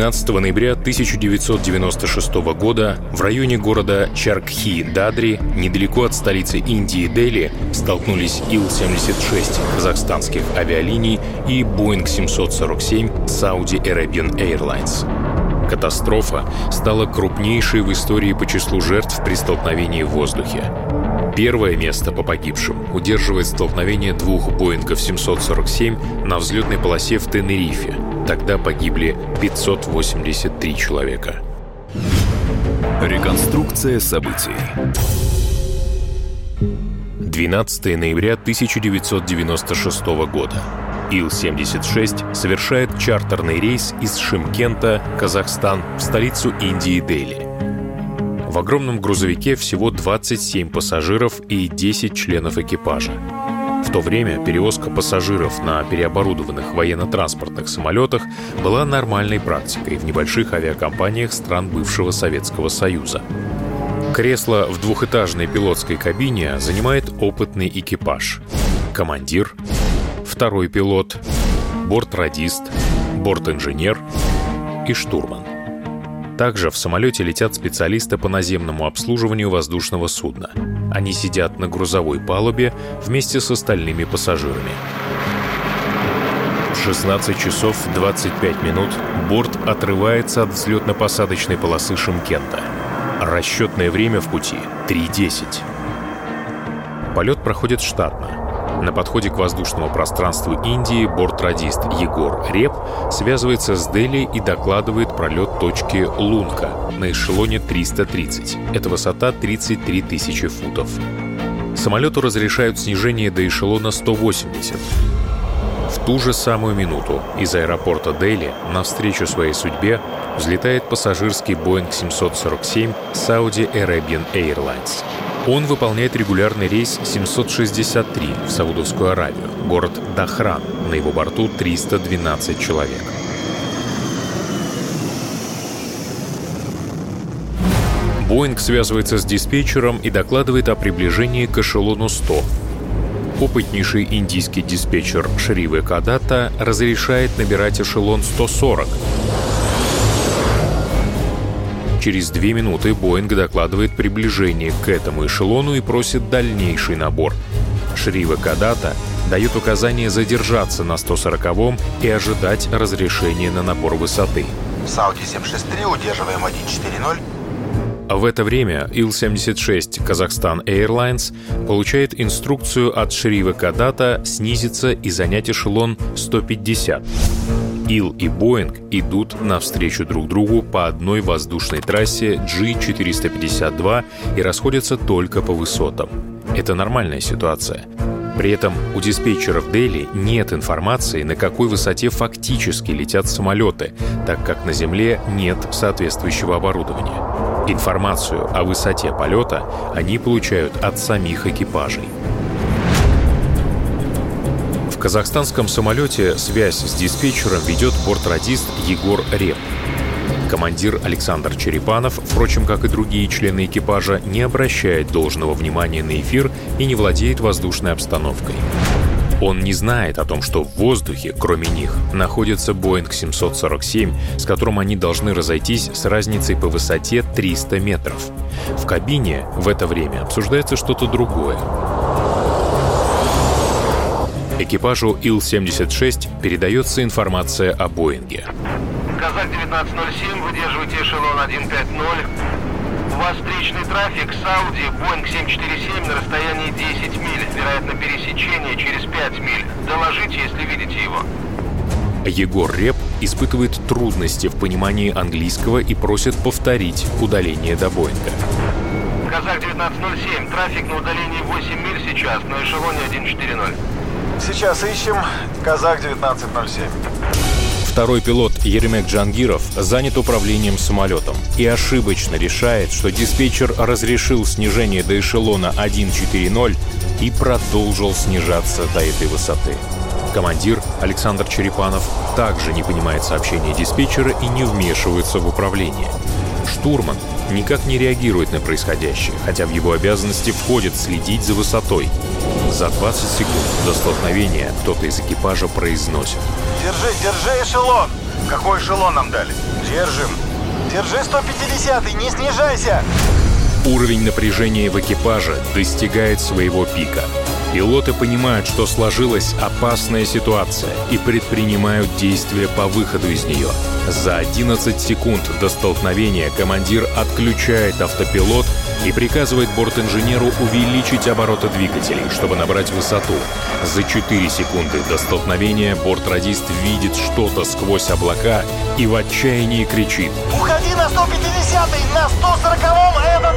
12 ноября 1996 года в районе города Чаркхи-Дадри, недалеко от столицы Индии Дели, столкнулись Ил-76 казахстанских авиалиний и Boeing 747 Saudi Arabian Airlines. Катастрофа стала крупнейшей в истории по числу жертв при столкновении в воздухе. Первое место по погибшим удерживает столкновение двух Боингов 747 на взлетной полосе в Тенерифе – Тогда погибли 583 человека. Реконструкция событий. 12 ноября 1996 года. Ил-76 совершает чартерный рейс из Шимкента, Казахстан, в столицу Индии Дели. В огромном грузовике всего 27 пассажиров и 10 членов экипажа. В то время перевозка пассажиров на переоборудованных военно-транспортных самолетах была нормальной практикой в небольших авиакомпаниях стран бывшего Советского Союза. Кресло в двухэтажной пилотской кабине занимает опытный экипаж. Командир, второй пилот, бортрадист, бортинженер и штурман. Также в самолете летят специалисты по наземному обслуживанию воздушного судна. Они сидят на грузовой палубе вместе с остальными пассажирами. В 16 часов 25 минут борт отрывается от взлетно-посадочной полосы Шимкента. Расчетное время в пути — 3.10. Полет проходит штатно. На подходе к воздушному пространству Индии бортрадист Егор Реп связывается с Дели и докладывает пролет точки Лунка на эшелоне 330. Это высота 33 тысячи футов. Самолету разрешают снижение до эшелона 180. В ту же самую минуту из аэропорта Дели навстречу своей судьбе взлетает пассажирский Boeing 747 Saudi Arabian Airlines. Он выполняет регулярный рейс 763 в Саудовскую Аравию, город Дахран. На его борту 312 человек. Боинг связывается с диспетчером и докладывает о приближении к эшелону 100. Опытнейший индийский диспетчер Шривы Кадата разрешает набирать эшелон 140, Через две минуты Боинг докладывает приближение к этому эшелону и просит дальнейший набор. Шрива Кадата дает указание задержаться на 140-м и ожидать разрешения на набор высоты. Сауди 763, удерживаем 140. В это время Ил-76 Казахстан Airlines получает инструкцию от Шрива Кадата снизиться и занять эшелон 150. Ил и Боинг идут навстречу друг другу по одной воздушной трассе G452 и расходятся только по высотам. Это нормальная ситуация. При этом у диспетчеров Дели нет информации, на какой высоте фактически летят самолеты, так как на Земле нет соответствующего оборудования. Информацию о высоте полета они получают от самих экипажей. В казахстанском самолете связь с диспетчером ведет бортрадист Егор Реп. Командир Александр Черепанов, впрочем, как и другие члены экипажа, не обращает должного внимания на эфир и не владеет воздушной обстановкой. Он не знает о том, что в воздухе, кроме них, находится Boeing 747, с которым они должны разойтись с разницей по высоте 300 метров. В кабине в это время обсуждается что-то другое. Экипажу Ил-76 передается информация о Боинге. Казак 1907, выдерживайте эшелон 150. У вас встречный трафик Сауди, Боинг 747 на расстоянии 10 миль, вероятно пересечение через 5 миль. Доложите, если видите его. Егор Реп испытывает трудности в понимании английского и просит повторить удаление до Боинга. Казак 1907, трафик на удалении 8 миль сейчас, на эшелоне 140. Сейчас ищем. Казак 1907. Второй пилот Еремек Джангиров занят управлением самолетом и ошибочно решает, что диспетчер разрешил снижение до эшелона 1.4.0 и продолжил снижаться до этой высоты. Командир Александр Черепанов также не понимает сообщения диспетчера и не вмешивается в управление. Штурман никак не реагирует на происходящее, хотя в его обязанности входит следить за высотой. За 20 секунд до столкновения кто-то из экипажа произносит. Держи, держи эшелон! Какой эшелон нам дали? Держим. Держи 150 не снижайся! Уровень напряжения в экипаже достигает своего пика. Пилоты понимают, что сложилась опасная ситуация и предпринимают действия по выходу из нее. За 11 секунд до столкновения командир отключает автопилот и приказывает бортинженеру увеличить обороты двигателей, чтобы набрать высоту. За 4 секунды до столкновения бортрадист видит что-то сквозь облака и в отчаянии кричит. «Уходи на 150 на 140-м этот...»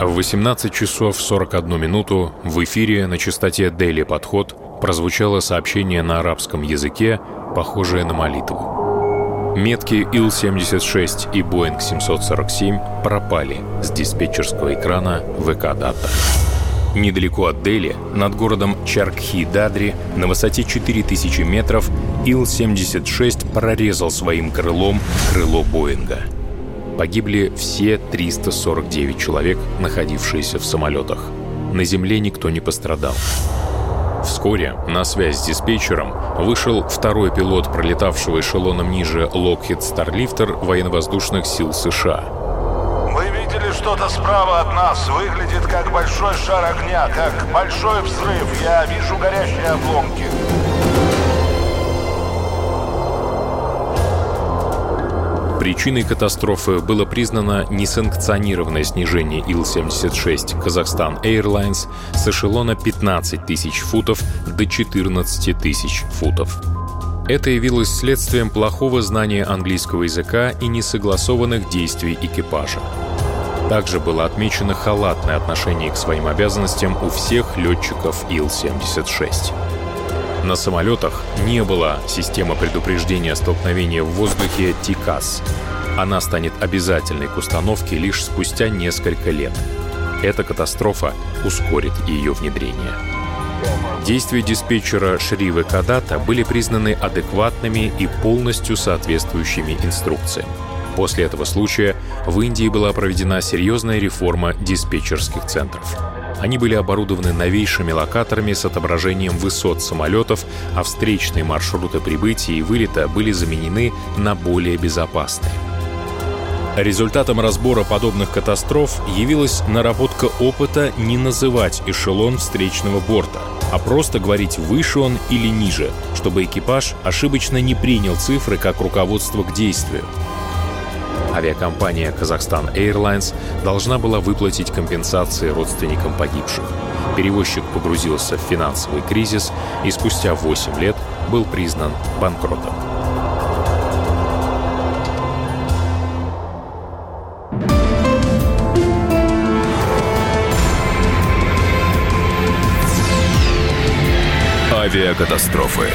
В 18 часов 41 минуту в эфире на частоте Daily Подход прозвучало сообщение на арабском языке, похожее на молитву. Метки Ил-76 и Боинг 747 пропали с диспетчерского экрана ВК-дата. Недалеко от Дели, над городом Чаркхи-Дадри, на высоте 4000 метров, Ил-76 прорезал своим крылом крыло Боинга — Погибли все 349 человек, находившиеся в самолетах. На земле никто не пострадал. Вскоре на связь с диспетчером вышел второй пилот, пролетавшего эшелоном ниже Lockheed Starlifter военно-воздушных сил США. Мы видели что-то справа от нас. Выглядит как большой шар огня, как большой взрыв. Я вижу горящие обломки. Причиной катастрофы было признано несанкционированное снижение Ил-76 Казахстан Airlines с эшелона 15 тысяч футов до 14 тысяч футов. Это явилось следствием плохого знания английского языка и несогласованных действий экипажа. Также было отмечено халатное отношение к своим обязанностям у всех летчиков Ил-76. На самолетах не было системы предупреждения столкновения в воздухе ТИКАС. Она станет обязательной к установке лишь спустя несколько лет. Эта катастрофа ускорит ее внедрение. Действия диспетчера Шривы Кадата были признаны адекватными и полностью соответствующими инструкциям. После этого случая в Индии была проведена серьезная реформа диспетчерских центров. Они были оборудованы новейшими локаторами с отображением высот самолетов, а встречные маршруты прибытия и вылета были заменены на более безопасные. Результатом разбора подобных катастроф явилась наработка опыта не называть эшелон встречного борта, а просто говорить выше он или ниже, чтобы экипаж ошибочно не принял цифры как руководство к действию. Авиакомпания «Казахстан Airlines должна была выплатить компенсации родственникам погибших. Перевозчик погрузился в финансовый кризис и спустя 8 лет был признан банкротом. Авиакатастрофы.